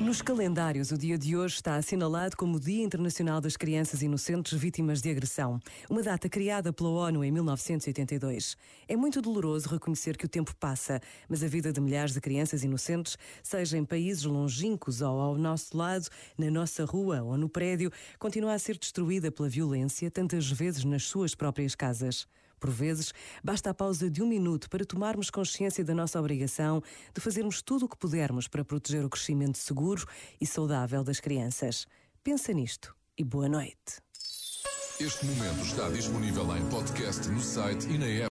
Nos calendários, o dia de hoje está assinalado como o Dia Internacional das Crianças Inocentes Vítimas de Agressão, uma data criada pela ONU em 1982. É muito doloroso reconhecer que o tempo passa, mas a vida de milhares de crianças inocentes, seja em países longínquos ou ao nosso lado, na nossa rua ou no prédio, continua a ser destruída pela violência, tantas vezes nas suas próprias casas. Por vezes, basta a pausa de um minuto para tomarmos consciência da nossa obrigação de fazermos tudo o que pudermos para proteger o crescimento seguro e saudável das crianças. Pensa nisto e boa noite. Este momento está disponível em podcast no site e na app.